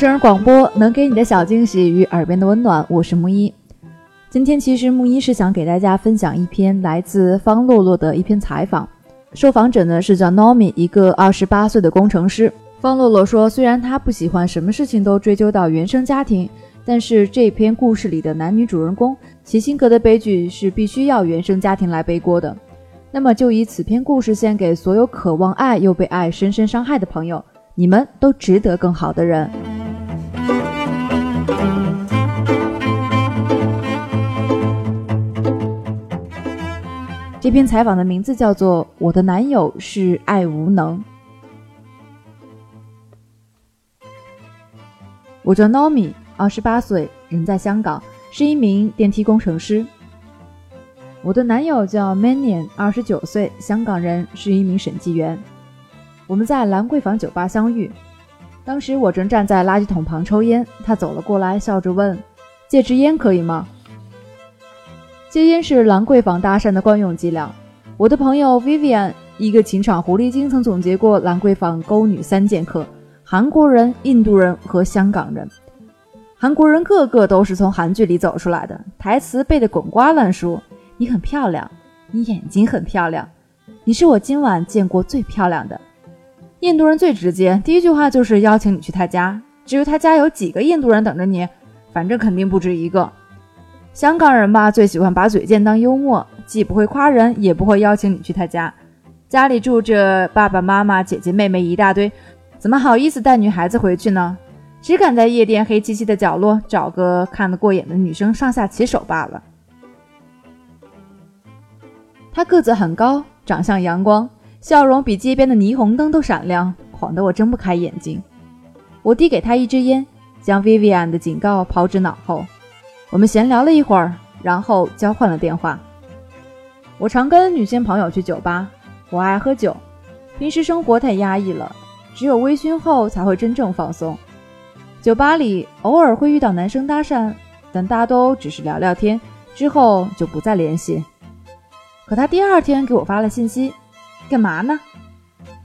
陌生人广播能给你的小惊喜与耳边的温暖，我是木一。今天其实木一是想给大家分享一篇来自方洛洛的一篇采访，受访者呢是叫 Nomi，一个二十八岁的工程师。方洛洛说，虽然他不喜欢什么事情都追究到原生家庭，但是这篇故事里的男女主人公齐辛格的悲剧是必须要原生家庭来背锅的。那么就以此篇故事献给所有渴望爱又被爱深深伤害的朋友。你们都值得更好的人。这篇采访的名字叫做《我的男友是爱无能》。我叫 Nomi，二十八岁，人在香港，是一名电梯工程师。我的男友叫 Manian，二十九岁，香港人，是一名审计员。我们在兰桂坊酒吧相遇，当时我正站在垃圾桶旁抽烟，他走了过来，笑着问：“借支烟可以吗？”戒烟是兰桂坊搭讪的惯用伎俩。我的朋友 Vivian，一个情场狐狸精，曾总结过兰桂坊勾女三剑客：韩国人、印度人和香港人。韩国人个个都是从韩剧里走出来的，台词背得滚瓜烂熟。你很漂亮，你眼睛很漂亮，你是我今晚见过最漂亮的。印度人最直接，第一句话就是邀请你去他家。至于他家有几个印度人等着你，反正肯定不止一个。香港人吧，最喜欢把嘴贱当幽默，既不会夸人，也不会邀请你去他家。家里住着爸爸妈妈、姐姐妹妹一大堆，怎么好意思带女孩子回去呢？只敢在夜店黑漆漆的角落找个看得过眼的女生上下其手罢了。他个子很高，长相阳光。笑容比街边的霓虹灯都闪亮，晃得我睁不开眼睛。我递给他一支烟，将 Vivian 的警告抛之脑后。我们闲聊了一会儿，然后交换了电话。我常跟女性朋友去酒吧，我爱喝酒，平时生活太压抑了，只有微醺后才会真正放松。酒吧里偶尔会遇到男生搭讪，但大都只是聊聊天，之后就不再联系。可他第二天给我发了信息。干嘛呢？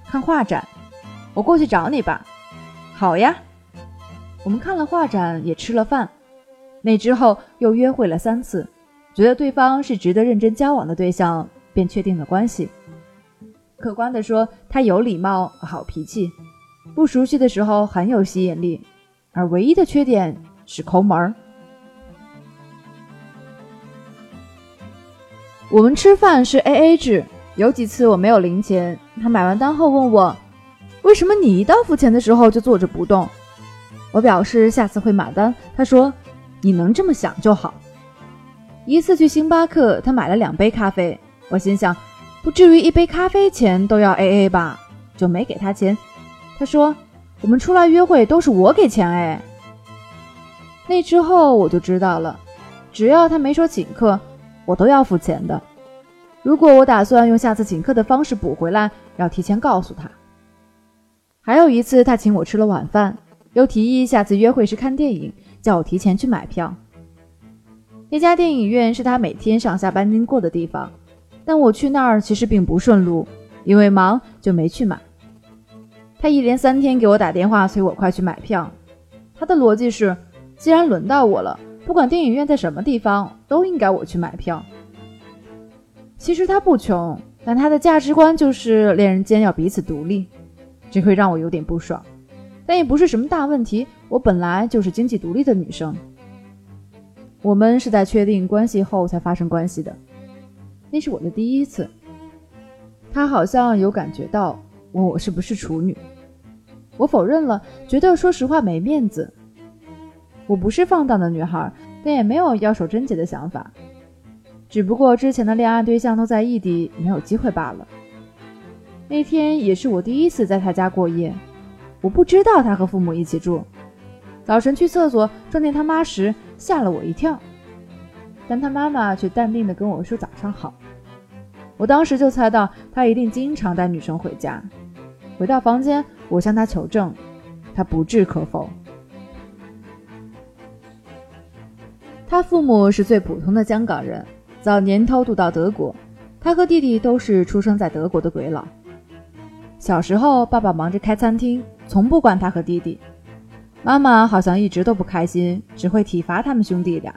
看画展，我过去找你吧。好呀，我们看了画展，也吃了饭。那之后又约会了三次，觉得对方是值得认真交往的对象，便确定了关系。客观的说，他有礼貌、好脾气，不熟悉的时候很有吸引力，而唯一的缺点是抠门儿。我们吃饭是 A A 制。有几次我没有零钱，他买完单后问我，为什么你一到付钱的时候就坐着不动？我表示下次会买单。他说，你能这么想就好。一次去星巴克，他买了两杯咖啡，我心想，不至于一杯咖啡钱都要 A A 吧，就没给他钱。他说，我们出来约会都是我给钱哎。那之后我就知道了，只要他没说请客，我都要付钱的。如果我打算用下次请客的方式补回来，要提前告诉他。还有一次，他请我吃了晚饭，又提议下次约会时看电影，叫我提前去买票。那家电影院是他每天上下班经过的地方，但我去那儿其实并不顺路，因为忙就没去买。他一连三天给我打电话催我快去买票，他的逻辑是，既然轮到我了，不管电影院在什么地方，都应该我去买票。其实他不穷，但他的价值观就是恋人间要彼此独立，这会让我有点不爽，但也不是什么大问题。我本来就是经济独立的女生，我们是在确定关系后才发生关系的，那是我的第一次。他好像有感觉到，问我是不是处女，我否认了，觉得说实话没面子。我不是放荡的女孩，但也没有要守贞洁的想法。只不过之前的恋爱对象都在异地，没有机会罢了。那天也是我第一次在他家过夜，我不知道他和父母一起住。早晨去厕所撞见他妈时，吓了我一跳，但他妈妈却淡定地跟我说早上好。我当时就猜到他一定经常带女生回家。回到房间，我向他求证，他不置可否。他父母是最普通的香港人。早年偷渡到德国，他和弟弟都是出生在德国的鬼佬。小时候，爸爸忙着开餐厅，从不管他和弟弟。妈妈好像一直都不开心，只会体罚他们兄弟俩，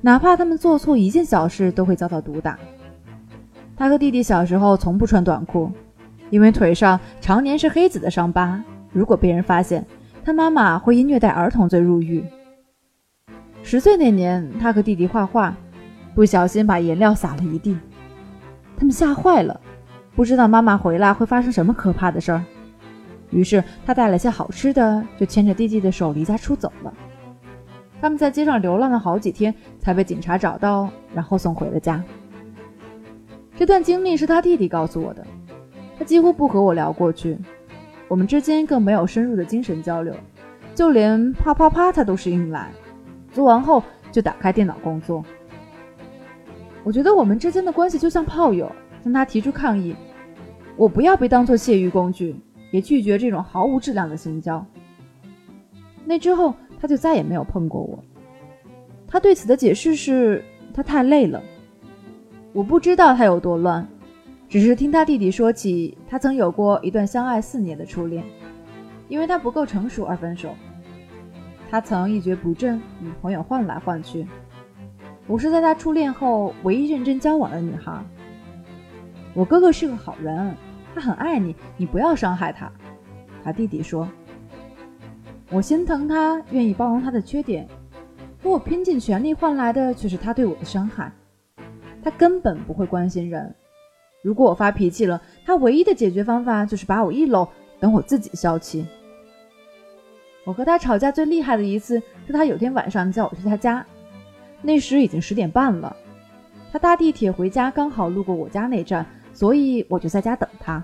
哪怕他们做错一件小事，都会遭到毒打。他和弟弟小时候从不穿短裤，因为腿上常年是黑子的伤疤，如果被人发现，他妈妈会因虐待儿童罪入狱。十岁那年，他和弟弟画画，不小心把颜料洒了一地，他们吓坏了，不知道妈妈回来会发生什么可怕的事儿。于是他带了些好吃的，就牵着弟弟的手离家出走了。他们在街上流浪了好几天，才被警察找到，然后送回了家。这段经历是他弟弟告诉我的，他几乎不和我聊过去，我们之间更没有深入的精神交流，就连啪啪啪他都是硬来，做完后就打开电脑工作。我觉得我们之间的关系就像炮友，向他提出抗议，我不要被当作泄欲工具。也拒绝这种毫无质量的性交。那之后，他就再也没有碰过我。他对此的解释是他太累了。我不知道他有多乱，只是听他弟弟说起，他曾有过一段相爱四年的初恋，因为他不够成熟而分手。他曾一蹶不振，女朋友换来换去。我是在他初恋后唯一认真交往的女孩。我哥哥是个好人。他很爱你，你不要伤害他。他弟弟说：“我心疼他，愿意包容他的缺点，可我拼尽全力换来的却是他对我的伤害。他根本不会关心人。如果我发脾气了，他唯一的解决方法就是把我一搂，等我自己消气。我和他吵架最厉害的一次，是他有天晚上叫我去他家，那时已经十点半了。他搭地铁回家，刚好路过我家那站。”所以我就在家等他。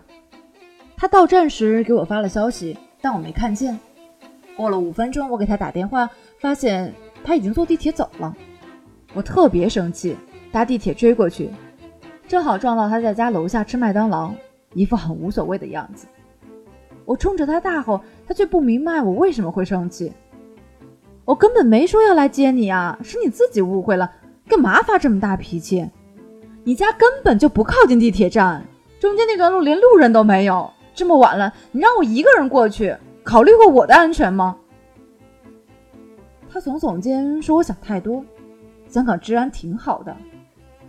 他到站时给我发了消息，但我没看见。过了五分钟，我给他打电话，发现他已经坐地铁走了。我特别生气，搭地铁追过去，正好撞到他在家楼下吃麦当劳，一副很无所谓的样子。我冲着他大吼，他却不明白我为什么会生气。我根本没说要来接你啊，是你自己误会了，干嘛发这么大脾气？你家根本就不靠近地铁站，中间那段路连路人都没有。这么晚了，你让我一个人过去，考虑过我的安全吗？他耸耸肩，说：“我想太多。香港治安挺好的，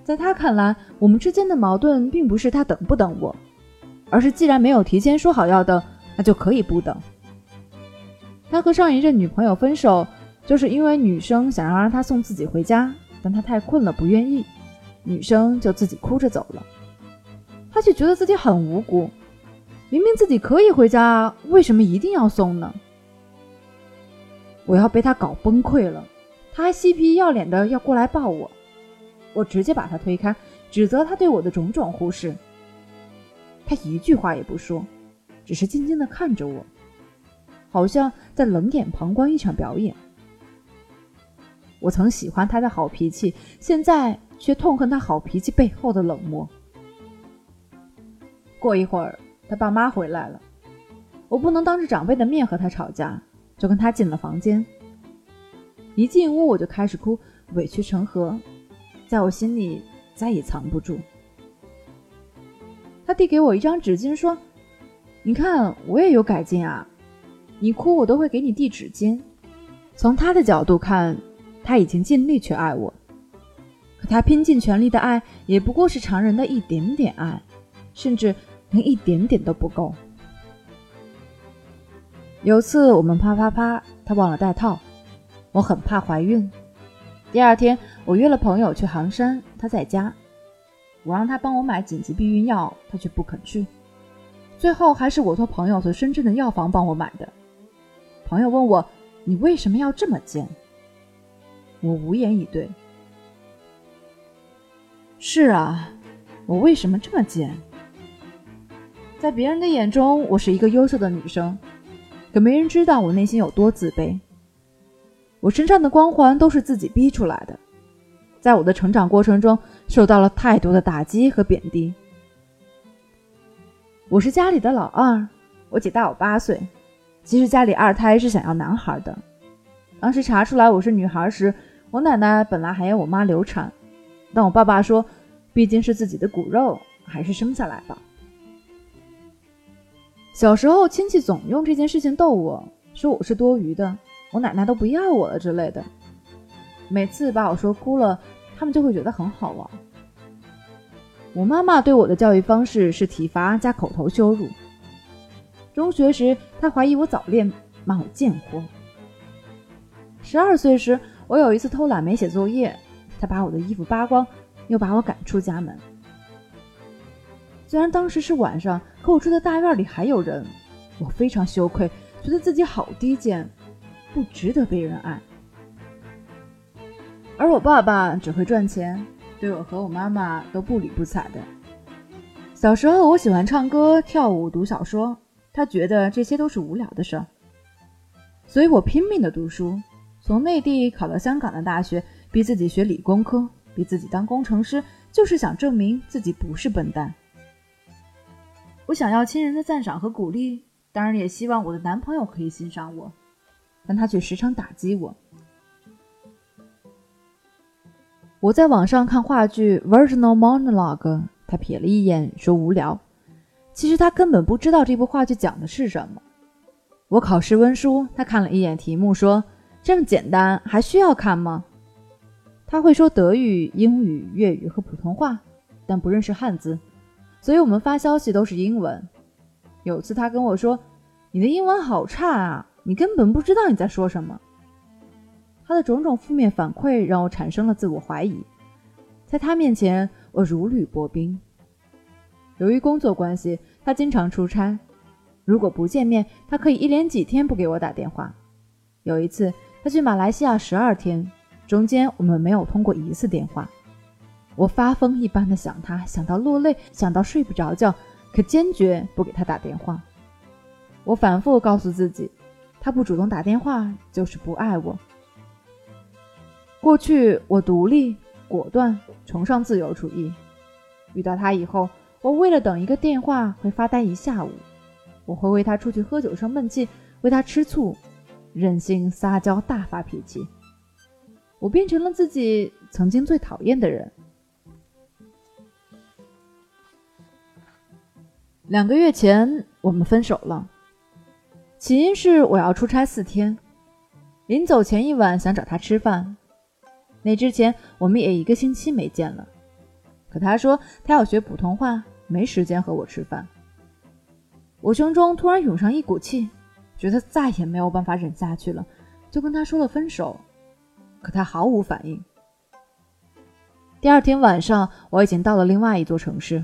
在他看来，我们之间的矛盾并不是他等不等我，而是既然没有提前说好要等，那就可以不等。他和上一任女朋友分手，就是因为女生想要让他送自己回家，但他太困了，不愿意。”女生就自己哭着走了，他却觉得自己很无辜，明明自己可以回家，为什么一定要送呢？我要被他搞崩溃了，他还嬉皮要脸的要过来抱我，我直接把他推开，指责他对我的种种忽视。他一句话也不说，只是静静的看着我，好像在冷眼旁观一场表演。我曾喜欢他的好脾气，现在。却痛恨他好脾气背后的冷漠。过一会儿，他爸妈回来了，我不能当着长辈的面和他吵架，就跟他进了房间。一进屋我就开始哭，委屈成河，在我心里再也藏不住。他递给我一张纸巾，说：“你看，我也有改进啊，你哭我都会给你递纸巾。”从他的角度看，他已经尽力去爱我。可他拼尽全力的爱，也不过是常人的一点点爱，甚至连一点点都不够。有次我们啪啪啪，他忘了带套，我很怕怀孕。第二天我约了朋友去杭山，他在家，我让他帮我买紧急避孕药，他却不肯去。最后还是我托朋友从深圳的药房帮我买的。朋友问我：“你为什么要这么贱？”我无言以对。是啊，我为什么这么贱？在别人的眼中，我是一个优秀的女生，可没人知道我内心有多自卑。我身上的光环都是自己逼出来的，在我的成长过程中，受到了太多的打击和贬低。我是家里的老二，我姐大我八岁。其实家里二胎是想要男孩的，当时查出来我是女孩时，我奶奶本来还要我妈流产。但我爸爸说，毕竟是自己的骨肉，还是生下来吧。小时候亲戚总用这件事情逗我，说我是多余的，我奶奶都不要我了之类的。每次把我说哭了，他们就会觉得很好玩。我妈妈对我的教育方式是体罚加口头羞辱。中学时，她怀疑我早恋，骂我贱货。十二岁时，我有一次偷懒没写作业，他把我的衣服扒光，又把我赶出家门。虽然当时是晚上，可我住的大院里还有人，我非常羞愧，觉得自己好低贱，不值得被人爱。而我爸爸只会赚钱。对我和我妈妈都不理不睬的。小时候我喜欢唱歌、跳舞、读小说，他觉得这些都是无聊的事儿，所以我拼命的读书，从内地考到香港的大学，逼自己学理工科，逼自己当工程师，就是想证明自己不是笨蛋。我想要亲人的赞赏和鼓励，当然也希望我的男朋友可以欣赏我，但他却时常打击我。我在网上看话剧《Virginal Monologue》，他瞥了一眼，说无聊。其实他根本不知道这部话剧讲的是什么。我考试温书，他看了一眼题目，说：“这么简单，还需要看吗？”他会说德语、英语、粤语和普通话，但不认识汉字，所以我们发消息都是英文。有次他跟我说：“你的英文好差啊，你根本不知道你在说什么。”他的种种负面反馈让我产生了自我怀疑，在他面前我如履薄冰。由于工作关系，他经常出差，如果不见面，他可以一连几天不给我打电话。有一次，他去马来西亚十二天，中间我们没有通过一次电话。我发疯一般的想他，想到落泪，想到睡不着觉，可坚决不给他打电话。我反复告诉自己，他不主动打电话就是不爱我。过去我独立、果断，崇尚自由主义。遇到他以后，我为了等一个电话会发呆一下午。我会为他出去喝酒生闷气，为他吃醋，任性撒娇，大发脾气。我变成了自己曾经最讨厌的人。两个月前，我们分手了，起因是我要出差四天，临走前一晚想找他吃饭。那之前我们也一个星期没见了，可他说他要学普通话，没时间和我吃饭。我胸中突然涌上一股气，觉得再也没有办法忍下去了，就跟他说了分手。可他毫无反应。第二天晚上，我已经到了另外一座城市，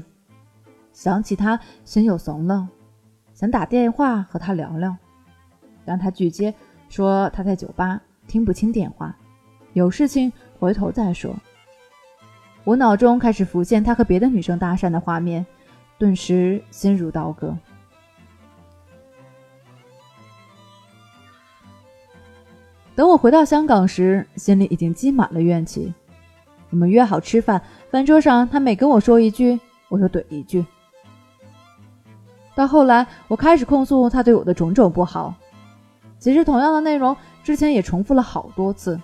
想起他，心又怂了，想打电话和他聊聊，让他拒接，说他在酒吧听不清电话，有事情。回头再说。我脑中开始浮现他和别的女生搭讪的画面，顿时心如刀割。等我回到香港时，心里已经积满了怨气。我们约好吃饭，饭桌上他每跟我说一句，我就怼一句。到后来，我开始控诉他对我的种种不好，其实同样的内容之前也重复了好多次。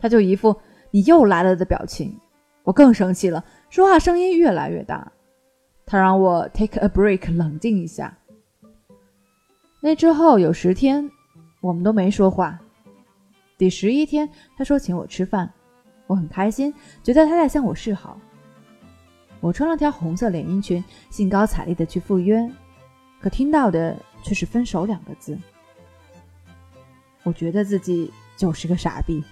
他就一副你又来了的表情，我更生气了，说话声音越来越大。他让我 take a break，冷静一下。那之后有十天，我们都没说话。第十一天，他说请我吃饭，我很开心，觉得他在向我示好。我穿了条红色连衣裙，兴高采烈的去赴约，可听到的却是分手两个字。我觉得自己就是个傻逼。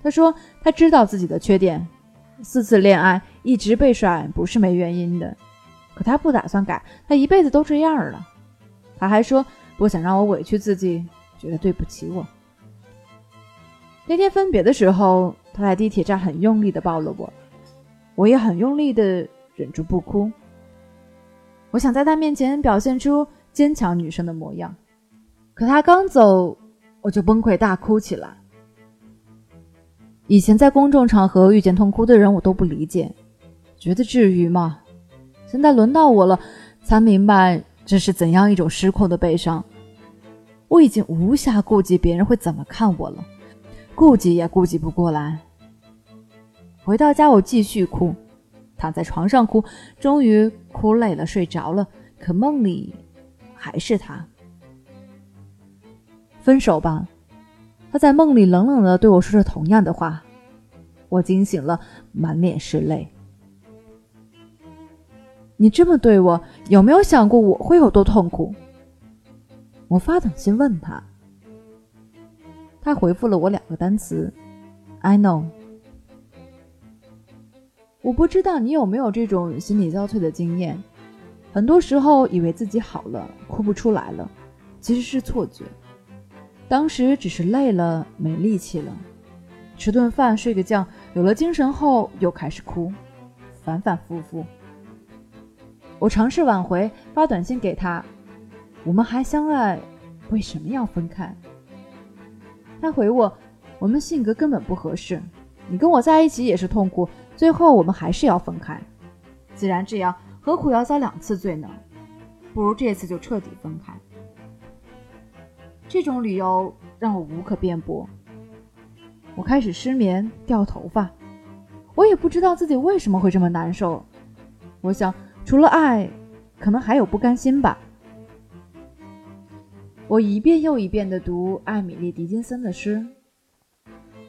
他说：“他知道自己的缺点，四次恋爱一直被甩，不是没原因的。可他不打算改，他一辈子都这样了。他还说不想让我委屈自己，觉得对不起我。那天分别的时候，他在地铁站很用力的抱了我，我也很用力的忍住不哭。我想在他面前表现出坚强女生的模样，可他刚走，我就崩溃大哭起来。”以前在公众场合遇见痛哭的人，我都不理解，觉得至于吗？现在轮到我了，才明白这是怎样一种失控的悲伤。我已经无暇顾及别人会怎么看我了，顾及也顾及不过来。回到家，我继续哭，躺在床上哭，终于哭累了，睡着了。可梦里还是他。分手吧。”他在梦里冷冷地对我说着同样的话。我惊醒了，满脸是泪。你这么对我，有没有想过我会有多痛苦？我发短信问他。他回复了我两个单词：“I know。”我不知道你有没有这种心力交瘁的经验。很多时候，以为自己好了，哭不出来了，其实是错觉。当时只是累了，没力气了，吃顿饭，睡个觉，有了精神后又开始哭，反反复复。我尝试挽回，发短信给他：“我们还相爱，为什么要分开？”他回我：“我们性格根本不合适，你跟我在一起也是痛苦，最后我们还是要分开。既然这样，何苦要遭两次罪呢？不如这次就彻底分开。”这种理由让我无可辩驳。我开始失眠、掉头发，我也不知道自己为什么会这么难受。我想，除了爱，可能还有不甘心吧。我一遍又一遍地读艾米丽·狄金森的诗。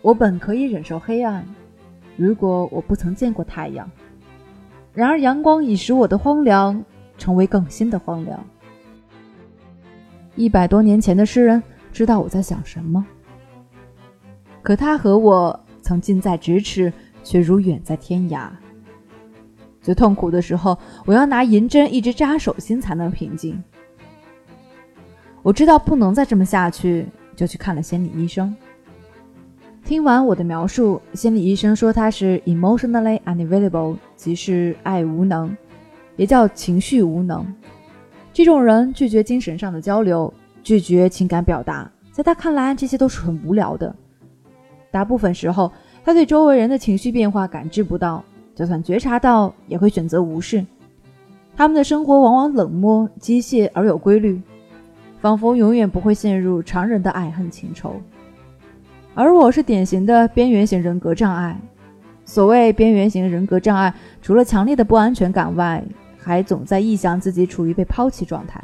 我本可以忍受黑暗，如果我不曾见过太阳。然而，阳光已使我的荒凉成为更新的荒凉。一百多年前的诗人知道我在想什么，可他和我曾近在咫尺，却如远在天涯。最痛苦的时候，我要拿银针一直扎手心才能平静。我知道不能再这么下去，就去看了心理医生。听完我的描述，心理医生说他是 emotionally unavailable，即是爱无能，也叫情绪无能。这种人拒绝精神上的交流，拒绝情感表达，在他看来，这些都是很无聊的。大部分时候，他对周围人的情绪变化感知不到，就算觉察到，也会选择无视。他们的生活往往冷漠、机械而有规律，仿佛永远不会陷入常人的爱恨情仇。而我是典型的边缘型人格障碍。所谓边缘型人格障碍，除了强烈的不安全感外，还总在臆想自己处于被抛弃状态，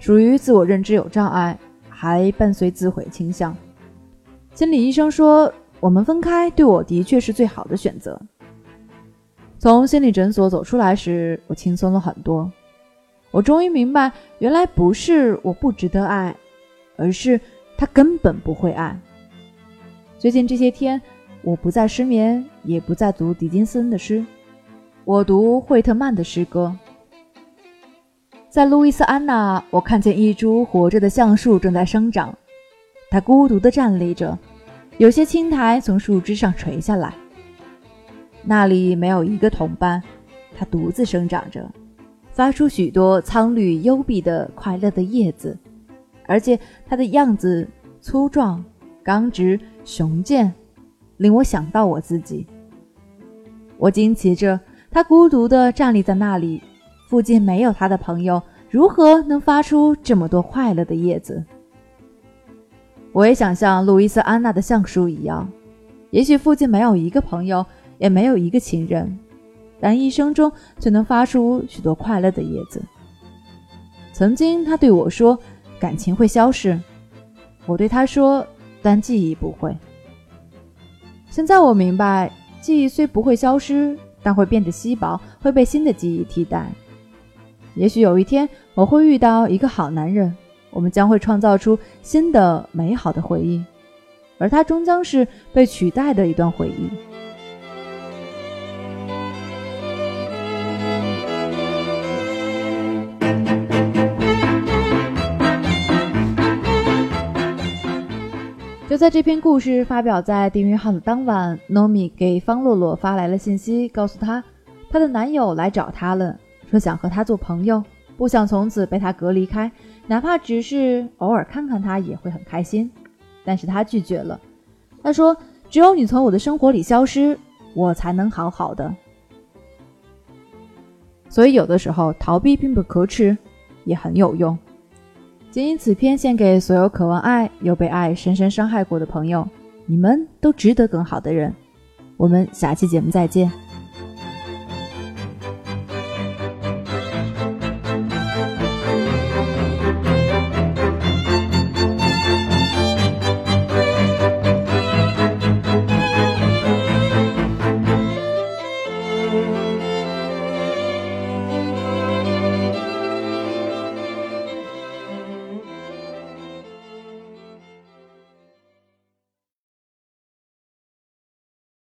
属于自我认知有障碍，还伴随自毁倾向。心理医生说，我们分开对我的确是最好的选择。从心理诊所走出来时，我轻松了很多。我终于明白，原来不是我不值得爱，而是他根本不会爱。最近这些天，我不再失眠，也不再读狄金森的诗。我读惠特曼的诗歌，在路易斯安那，我看见一株活着的橡树正在生长，它孤独地站立着，有些青苔从树枝上垂下来。那里没有一个同伴，它独自生长着，发出许多苍绿幽闭的快乐的叶子，而且它的样子粗壮、刚直、雄健，令我想到我自己。我惊奇着。他孤独地站立在那里，附近没有他的朋友，如何能发出这么多快乐的叶子？我也想像路易斯安娜的橡树一样，也许附近没有一个朋友，也没有一个情人，但一生中却能发出许多快乐的叶子。曾经他对我说：“感情会消失。”我对他说：“但记忆不会。”现在我明白，记忆虽不会消失。但会变得稀薄，会被新的记忆替代。也许有一天，我会遇到一个好男人，我们将会创造出新的美好的回忆，而他终将是被取代的一段回忆。在这篇故事发表在订阅号的当晚，Nomi 给方洛洛发来了信息，告诉她，她的男友来找她了，说想和她做朋友，不想从此被她隔离开，哪怕只是偶尔看看她也会很开心。但是她拒绝了，她说：“只有你从我的生活里消失，我才能好好的。”所以有的时候逃避并不可耻，也很有用。仅以此篇献给所有渴望爱又被爱深深伤害过的朋友，你们都值得更好的人。我们下期节目再见。